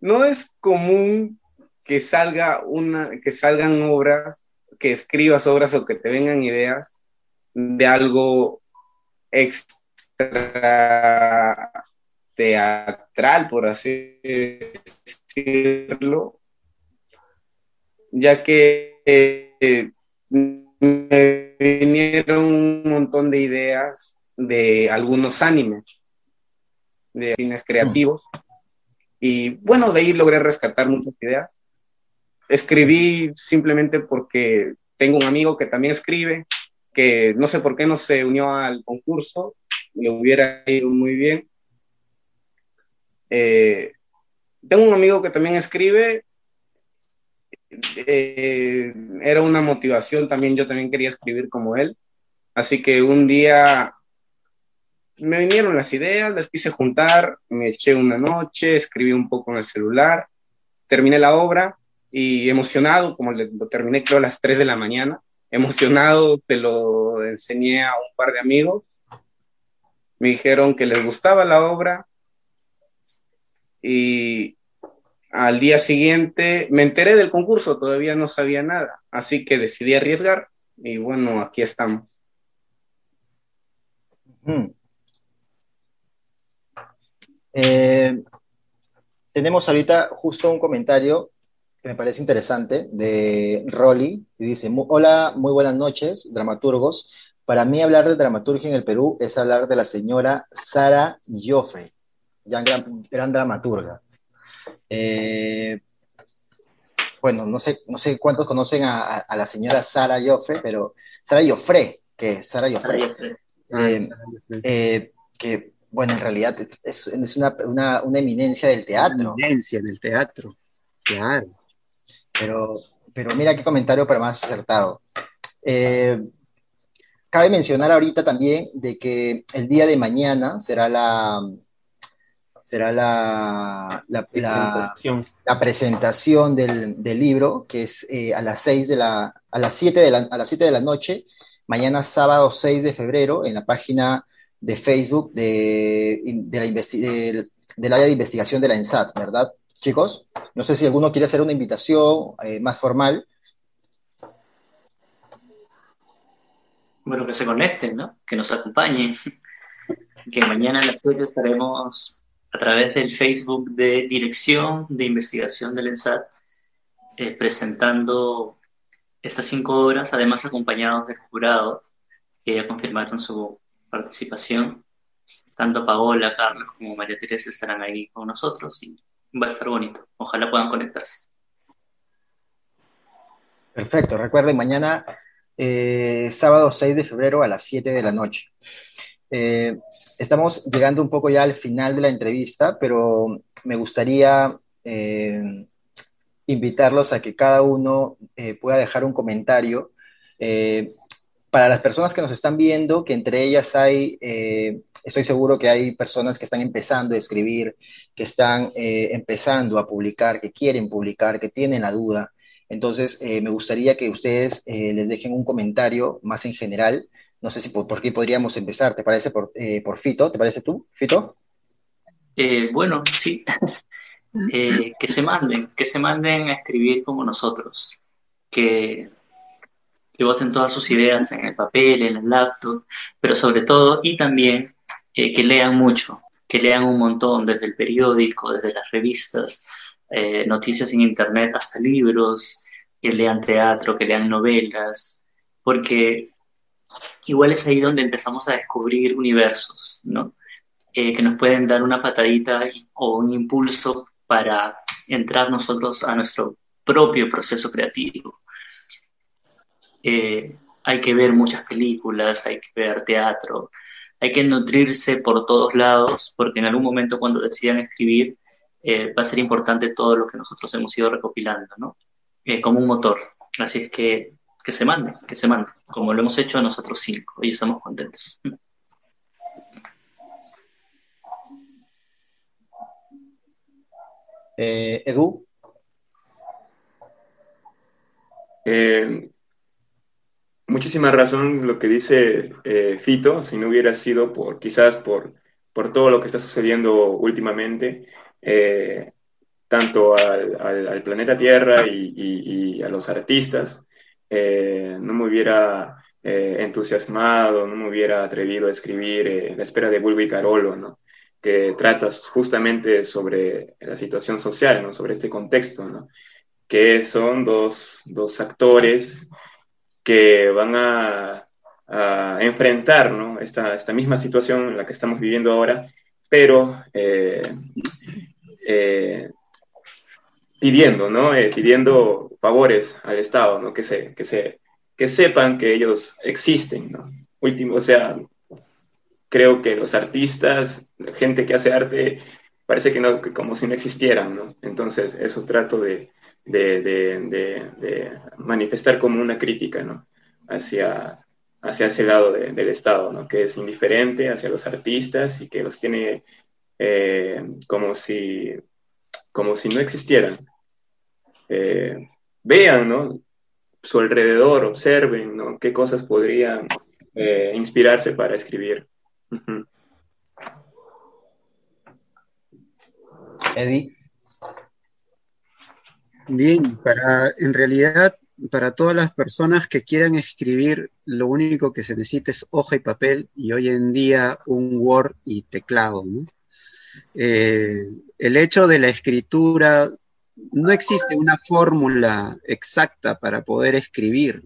no es común que salga una, que salgan obras, que escribas obras o que te vengan ideas de algo extra teatral, por así decirlo, ya que eh, me vinieron un montón de ideas de algunos animes, de fines creativos, y bueno, de ahí logré rescatar muchas ideas. Escribí simplemente porque tengo un amigo que también escribe, que no sé por qué no se unió al concurso, le hubiera ido muy bien. Eh, tengo un amigo que también escribe. Eh, era una motivación también, yo también quería escribir como él. Así que un día me vinieron las ideas, las quise juntar, me eché una noche, escribí un poco en el celular, terminé la obra y emocionado, como lo terminé creo a las 3 de la mañana, emocionado se lo enseñé a un par de amigos, me dijeron que les gustaba la obra y al día siguiente me enteré del concurso, todavía no sabía nada, así que decidí arriesgar y bueno, aquí estamos. Eh, tenemos ahorita justo un comentario que me parece interesante de Rolly, y dice, hola, muy buenas noches, dramaturgos. Para mí hablar de dramaturgia en el Perú es hablar de la señora Sara Joffre, ya gran, gran dramaturga. Eh, bueno, no sé, no sé cuántos conocen a, la señora Sara Joffre, pero Sara Joffre, que es Sara Joffre, eh, eh, que, bueno, en realidad es, una, una, eminencia del teatro. Una eminencia del teatro, claro. Pero, pero mira qué comentario para más acertado. cabe mencionar ahorita también de que el día de mañana será la, será la, la, presentación, la, presentación del, del, libro, que es eh, a las seis de la, a las 7 de la, a las 7 de la noche, mañana sábado 6 de febrero, en la página de Facebook de, de la del, área de investigación de la ENSAT, ¿verdad? Chicos, no sé si alguno quiere hacer una invitación eh, más formal. Bueno, que se conecten, ¿no? Que nos acompañen. Que mañana en las 7 estaremos a través del Facebook de Dirección de Investigación del ENSAT, eh, presentando estas cinco obras, además acompañados del jurado, que ya confirmaron su participación. Tanto Paola, Carlos como María Teresa estarán ahí con nosotros y va a estar bonito. Ojalá puedan conectarse. Perfecto. Recuerden, mañana, eh, sábado 6 de febrero a las 7 de la noche. Eh, Estamos llegando un poco ya al final de la entrevista, pero me gustaría eh, invitarlos a que cada uno pueda dejar un comentario. Eh, para las personas que nos están viendo, que entre ellas hay, estoy seguro que hay personas que están empezando a escribir, que están empezando a publicar, que quieren publicar, que tienen la duda. Entonces, me gustaría que ustedes les dejen un comentario más en general no sé si por, qué podríamos empezar, ¿te parece por, eh, por Fito? ¿Te parece tú, Fito? Eh, bueno, sí. Eh, que se manden, que se manden a escribir como nosotros, que, que voten todas sus ideas en el papel, en el laptop, pero sobre todo, y también que lean mucho, que lean un montón, desde el periódico, desde las revistas, noticias en internet, hasta libros, que lean teatro, que lean novelas, porque igual es ahí donde empezamos a descubrir universos, ¿no? Eh, que nos pueden dar una patadita o un impulso para entrar nosotros a nuestro propio proceso creativo. Eh, hay que ver muchas películas, hay que ver teatro, hay que nutrirse por todos lados, porque en algún momento cuando decidan escribir eh, va a ser importante todo lo que nosotros hemos ido recopilando, ¿no? como un motor. Así es que que se mande, que se mande, como lo hemos hecho a nosotros cinco, y estamos contentos. Eh, Edu. Eh, muchísima razón lo que dice eh, Fito, si no hubiera sido por quizás por, por todo lo que está sucediendo últimamente, tanto al, planeta Tierra y, a los artistas, no me hubiera entusiasmado, no me hubiera atrevido a escribir La espera de Bulbo y Carolo, ¿no? que trata justamente sobre la situación social, ¿no? sobre este contexto, ¿no? que son dos, dos actores que van a, enfrentar esta, misma situación en la que estamos viviendo ahora, pero eh, eh, pidiendo, ¿no? Eh, pidiendo favores al Estado, que, se, que, se, que sepan que ellos existen. Último, o sea, creo que los artistas, gente que hace arte, parece que no, como si no existieran. Entonces, eso trato de, manifestar como una crítica, ¿no? Hacia, hacia ese lado del Estado, ¿no? Que es indiferente hacia los artistas y que los tiene eh, como, si, como si no existieran. Eh, vean, ¿no? Su alrededor, observen, ¿no? Qué cosas podrían eh, inspirarse para escribir. Eddie. Bien, para, en realidad, para todas las personas que quieran escribir, lo único que se necesita es hoja y papel y hoy en día un Word y teclado. Eh, el hecho de la escritura, no existe una fórmula exacta para poder escribir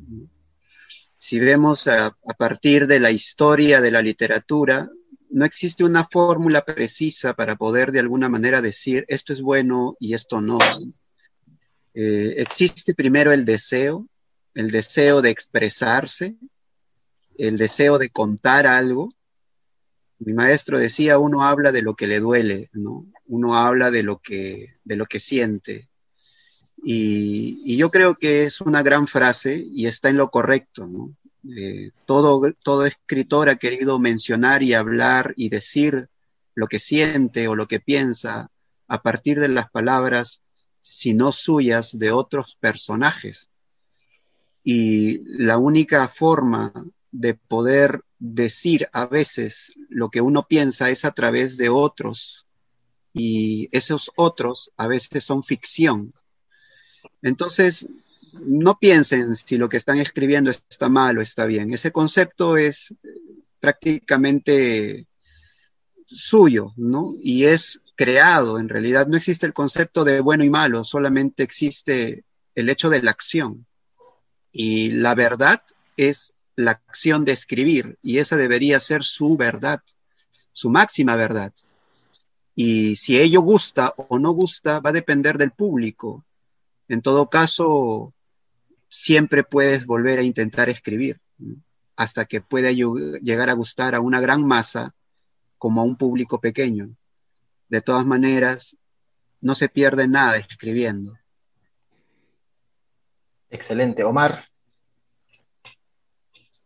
si vemos a, partir de la historia de la literatura, no existe una fórmula precisa para poder de alguna manera decir esto es bueno y esto no. Eh, existe primero el deseo, el deseo de expresarse, el deseo de contar algo. Mi maestro decía, uno habla de lo que le duele, ¿no? Uno habla de lo que, de lo que siente. Y, yo creo que es una gran frase y está en lo correcto, ¿no? Eh, todo, todo escritor ha querido mencionar y hablar y decir lo que siente o lo que piensa a partir de las palabras, si no suyas, de otros personajes. Y la única forma de poder decir a veces lo que uno piensa es a través de otros. Y esos otros a veces son ficción, entonces, no piensen si lo que están escribiendo está mal o está bien. Ese concepto es prácticamente suyo, ¿no? Y es creado, en realidad no existe el concepto de bueno y malo, solamente existe el hecho de la acción. Y la verdad es la acción de escribir, y esa debería ser su verdad, su máxima verdad. Y si ello gusta o no gusta, va a depender del público. En todo caso, siempre puedes volver a intentar escribir hasta que pueda llegar a gustar a una gran masa como a un público pequeño. De todas maneras, no se pierde nada escribiendo. Excelente. Omar.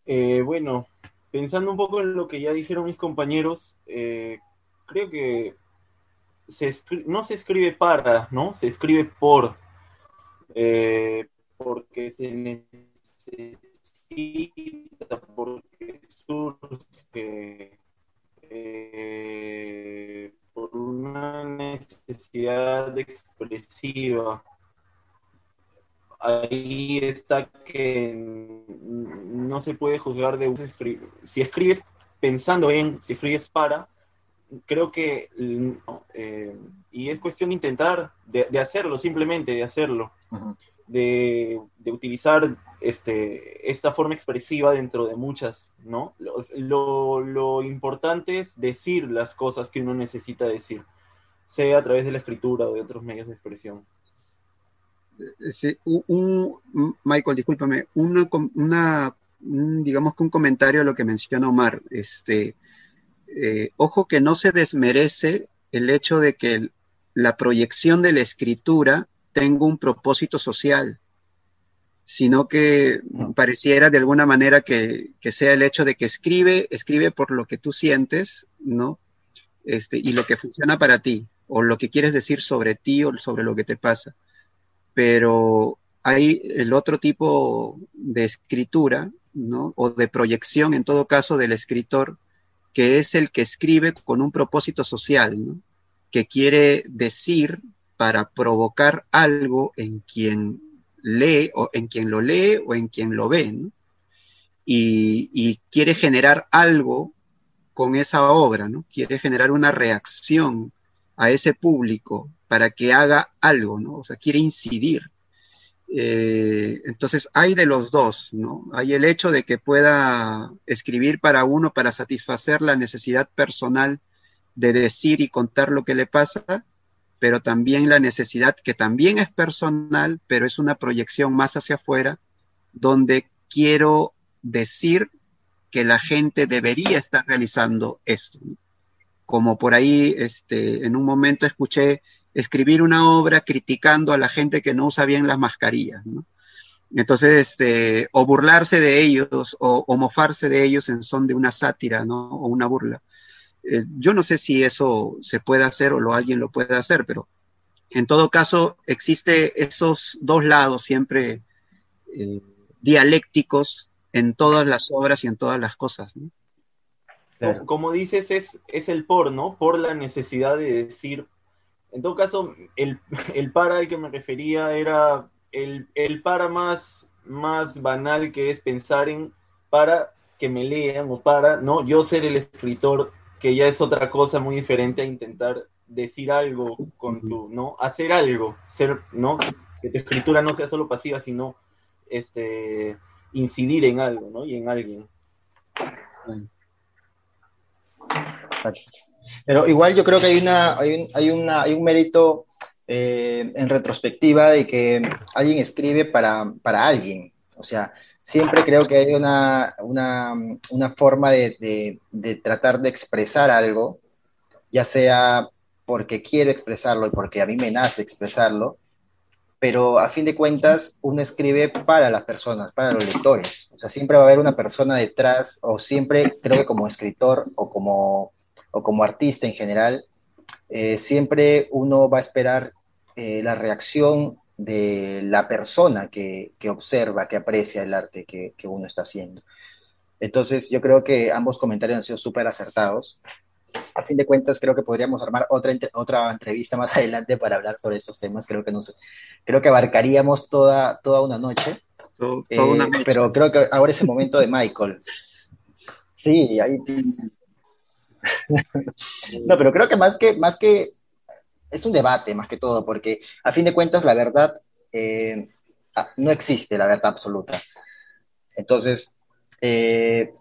Eh, bueno, pensando un poco en lo que ya dijeron mis compañeros, eh, creo que no se escribe para, ¿no? Se escribe por. Eh, porque se necesita, porque surge eh, por una necesidad expresiva. Ahí está que no se puede juzgar de si escribes pensando en, si escribes para, creo que eh, y es cuestión de intentar de hacerlo, simplemente de hacerlo de, utilizar este, esta forma expresiva dentro de muchas, ¿no? Lo, lo, importante es decir las cosas que uno necesita decir, sea a través de la escritura o de otros medios de expresión. Sí, un, Michael, discúlpame, una, una, digamos que un comentario a lo que menciona Omar. Este, eh, ojo que no se desmerece el hecho de que la proyección de la escritura tengo un propósito social, sino que pareciera de alguna manera que, sea el hecho de que escribe, escribe por lo que tú sientes, ¿no? Este, y lo que funciona para ti. o lo que quieres decir sobre ti o sobre lo que te pasa. Pero hay el otro tipo de escritura, ¿no? O de proyección, en todo caso, del escritor, que es el que escribe con un propósito social, ¿no? Que quiere decir para provocar algo en quien lee o en quien lo lee o en quien lo ve, ¿no? y, quiere generar algo con esa obra, ¿no? Quiere generar una reacción a ese público para que haga algo, ¿no? O sea, quiere incidir. Eh, entonces hay de los dos, ¿no? Hay el hecho de que pueda escribir para uno para satisfacer la necesidad personal de decir y contar lo que le pasa, pero también la necesidad que también es personal, pero es una proyección más hacia afuera, donde quiero decir que la gente debería estar realizando esto. Como por ahí, este, en un momento escuché escribir una obra criticando a la gente que no usa bien las mascarillas, Entonces, este, o burlarse de ellos o, mofarse de ellos en son de una sátira, ¿no? O una burla. Eh, yo no sé si eso se puede hacer o lo, alguien lo puede hacer, pero en todo caso existe esos dos lados siempre eh, dialécticos en todas las obras y en todas las cosas. Como dices, es, es el por, ¿no? Por la necesidad de decir. En todo caso, el, para al que me refería era el, para más, más banal que es pensar en para que me lean o para, ¿no? Yo ser el escritor, que ya es otra cosa muy diferente a intentar decir algo con tu, ¿no? Hacer algo, ser, ¿no? Que tu escritura no sea solo pasiva, sino este incidir en algo, ¿no? Y en alguien. Pero igual yo creo que hay, una, hay, un, hay, una, hay un mérito eh, en retrospectiva de que alguien escribe para, para alguien. O sea, siempre creo que hay una, una, una forma de, de, tratar de expresar algo, ya sea porque quiero expresarlo y porque a mí me nace expresarlo, pero a fin de cuentas uno escribe para las personas, para los lectores. O sea, siempre va a haber una persona detrás, o siempre, creo que como escritor o como, o como artista en general, eh, siempre uno va a esperar eh, la reacción de la persona que, que, observa, que aprecia el arte que, que uno está haciendo. Entonces, yo creo que ambos comentarios han sido súper acertados a fin de cuentas creo que podríamos armar otra, otra entrevista más adelante para hablar sobre estos temas. Creo que, nos, creo que abarcaríamos toda, toda una noche. Eh, pero creo que ahora es el momento de Michael. Sí, ahí... no, pero creo que más que, más que es un debate más que todo, porque a fin de cuentas la verdad eh, ah, no existe, la verdad absoluta. Entonces, eh,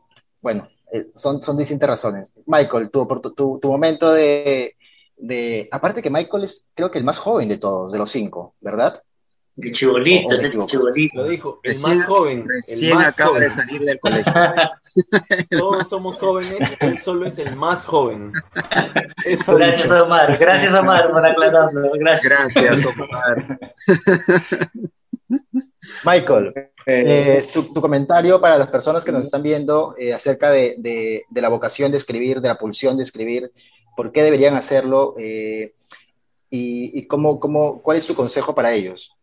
bueno, eh, son, son distintas razones. Michael, tu, tu, tu momento de, de, Aparte que Michael es, creo que el más joven de todos, de los cinco, ¿verdad? El chibolito, es el chibolito. Lo dijo, el más joven. Recién acaba de salir del colegio. Todos somos jóvenes, él solo es el más joven. gracias, Omar. Gracias, Omar, por aclararlo. Gracias. Gracias, Omar. Michael, eh, tu, comentario para las personas que nos están viendo eh, acerca de, la vocación de escribir, de la pulsión de escribir, por qué deberían hacerlo eh, y, cómo, cómo, cuál es tu consejo para ellos.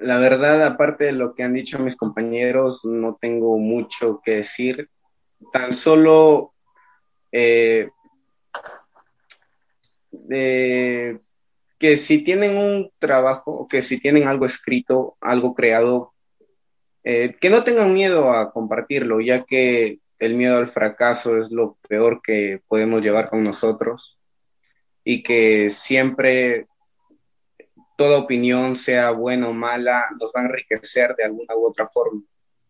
La verdad, aparte de lo que han dicho mis compañeros, no tengo mucho que decir. Tan solo que si tienen un trabajo, que si tienen algo escrito, algo creado, eh, que no tengan miedo a compartirlo, ya que el miedo al fracaso es lo peor que podemos llevar con nosotros y que siempre toda opinión, sea buena o mala, nos va a enriquecer de alguna u otra forma.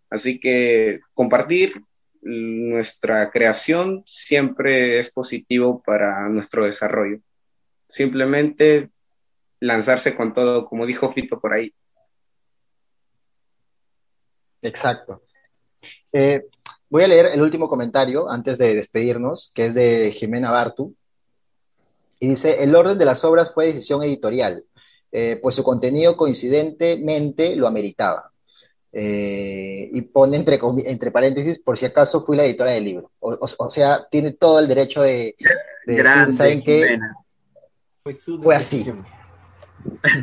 Así que compartir nuestra creación siempre es positivo para nuestro desarrollo. Simplemente lanzarse con todo, como dijo Fito por ahí. Exacto. Eh, voy a leer el último comentario antes de despedirnos, que es de Jimena Bartu. Y dice, el orden de las obras fue decisión editorial, eh, pues su contenido coincidentemente lo ameritaba. Eh, y pone entre, entre paréntesis, por si acaso fui la editora del libro. O, sea, tiene todo el derecho de, de decir, ¿saben qué? fue, así.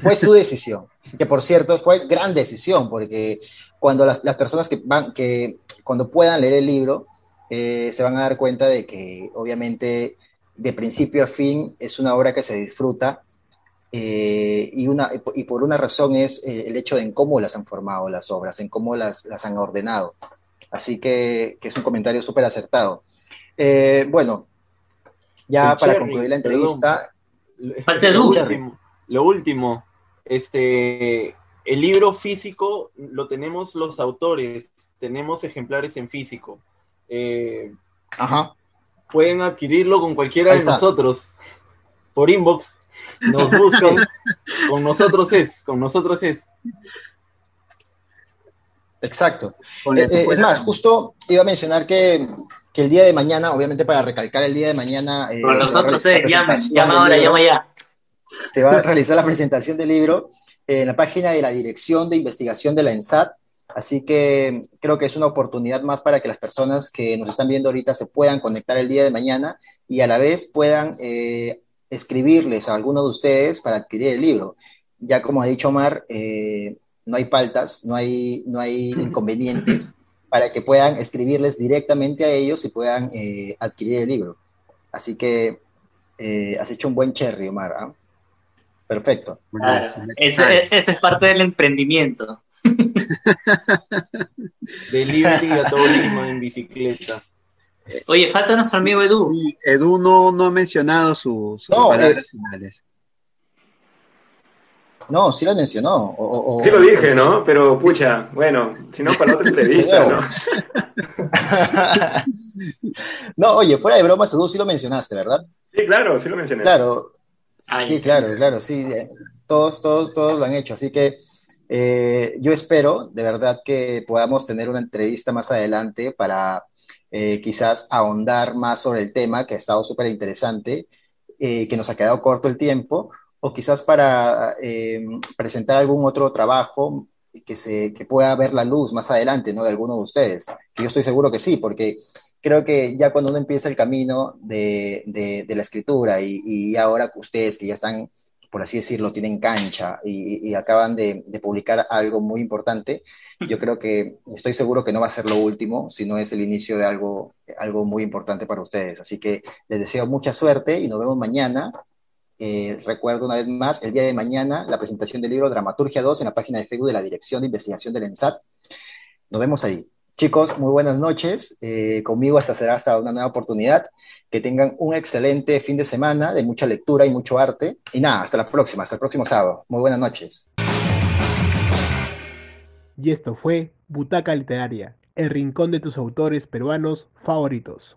Fue su decisión. Que por cierto, fue gran decisión, porque cuando las, personas que van, que cuando puedan leer el libro, eh, se van a dar cuenta de que obviamente de principio a fin es una obra que se disfruta eh, y, una, y por una razón es eh, el hecho de en cómo las han formado las obras, en cómo las, las han ordenado. Así que, que es un comentario súper acertado. bueno, ya para concluir la entrevista. lo, último, lo último, este, el libro físico lo tenemos los autores, tenemos ejemplares en físico. Eh, Ajá. Pueden adquirirlo con cualquiera de nosotros por inbox. Nos buscan. con nosotros es, con nosotros es. Exacto. Eh, eh, es más, justo iba a mencionar que que el día de mañana, obviamente para recalcar el día de mañana... Eh, nosotros es, llama, llama ahora, llama ya. Se va a realizar la presentación del libro en la página de la Dirección de Investigación de la ENSAT, así que creo que es una oportunidad más para que las personas que nos están viendo ahorita se puedan conectar el día de mañana y a la vez puedan eh, escribirles a alguno de ustedes para adquirir el libro. Ya como ha dicho Omar, eh, no hay faltas, no hay, no hay inconvenientes para que puedan escribirles directamente a ellos y puedan eh, adquirir el libro. Así que eh, has hecho un buen cherry, Omar. ¿ah? Perfecto. ese, es parte del emprendimiento. Delivery a todo Lima en bicicleta. Oye, falta nuestro amigo Edu. Edu no, no ha mencionado sus palabras eh, finales. No, sí lo mencionó. sí lo dije, ¿no? Pero pucha, bueno, si no, para la otra entrevista, ¿no? no, oye, fuera de broma, tú sí lo mencionaste, ¿verdad? Sí, claro, sí lo mencioné. Claro, sí, claro, claro, sí. Eh, todos, todos, todos lo han hecho. Así que eh, yo espero, de verdad, que podamos tener una entrevista más adelante para eh, quizás ahondar más sobre el tema, que ha estado súper interesante, que nos ha quedado corto el tiempo o quizás para eh, presentar algún otro trabajo que, se, que pueda ver la luz más adelante, ¿no? De alguno de ustedes, que yo estoy seguro que sí, porque creo que ya cuando uno empieza el camino de, de, la escritura y, y, ahora ustedes que ya están, por así decirlo, tienen cancha y, acaban de, de, publicar algo muy importante, yo creo que estoy seguro que no va a ser lo último, sino es el inicio de algo, algo muy importante para ustedes. Así que les deseo mucha suerte y nos vemos mañana eh, recuerdo una vez más, el día de mañana, la presentación del libro Dramaturgia 2 en la página de Facebook de la Dirección de Investigación del ENSAT. Nos vemos ahí. Chicos, muy buenas noches. Eh, conmigo hasta será hasta una nueva oportunidad. Que tengan un excelente fin de semana de mucha lectura y mucho arte. Y nada, hasta la próxima, hasta el próximo sábado. Muy buenas noches. Y esto fue Butaca Literaria, el rincón de tus autores peruanos favoritos.